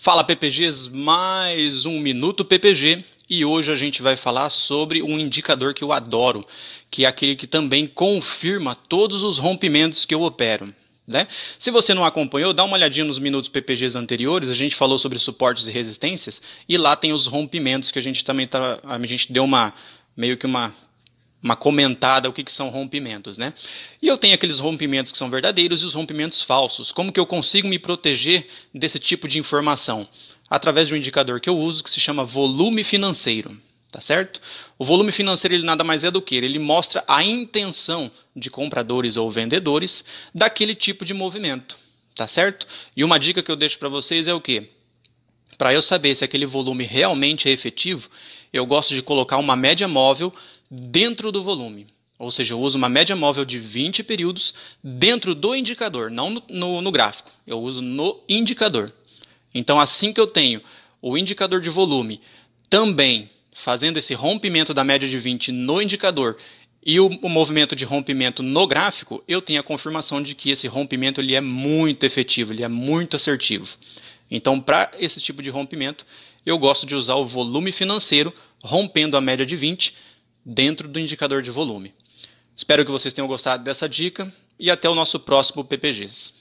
Fala PPGs, mais um Minuto PPG e hoje a gente vai falar sobre um indicador que eu adoro, que é aquele que também confirma todos os rompimentos que eu opero. Né? Se você não acompanhou, dá uma olhadinha nos minutos PPGs anteriores, a gente falou sobre suportes e resistências e lá tem os rompimentos que a gente também tá, a gente deu uma meio que uma uma comentada o que, que são rompimentos, né? E eu tenho aqueles rompimentos que são verdadeiros e os rompimentos falsos. Como que eu consigo me proteger desse tipo de informação? Através de um indicador que eu uso que se chama volume financeiro, tá certo? O volume financeiro ele nada mais é do que ele mostra a intenção de compradores ou vendedores daquele tipo de movimento, tá certo? E uma dica que eu deixo para vocês é o que? Para eu saber se aquele volume realmente é efetivo, eu gosto de colocar uma média móvel dentro do volume. Ou seja, eu uso uma média móvel de 20 períodos dentro do indicador, não no, no, no, gráfico. Eu uso no indicador. Então, assim que eu tenho o indicador de volume também fazendo esse rompimento da média de 20 no indicador e o, o movimento de rompimento no gráfico, eu tenho a confirmação de que esse rompimento ele é muito efetivo, ele é muito assertivo. Então, para esse tipo de rompimento, eu gosto de usar o volume financeiro rompendo a média de 20 dentro do indicador de volume. Espero que vocês tenham gostado dessa dica e até o nosso próximo PPGs.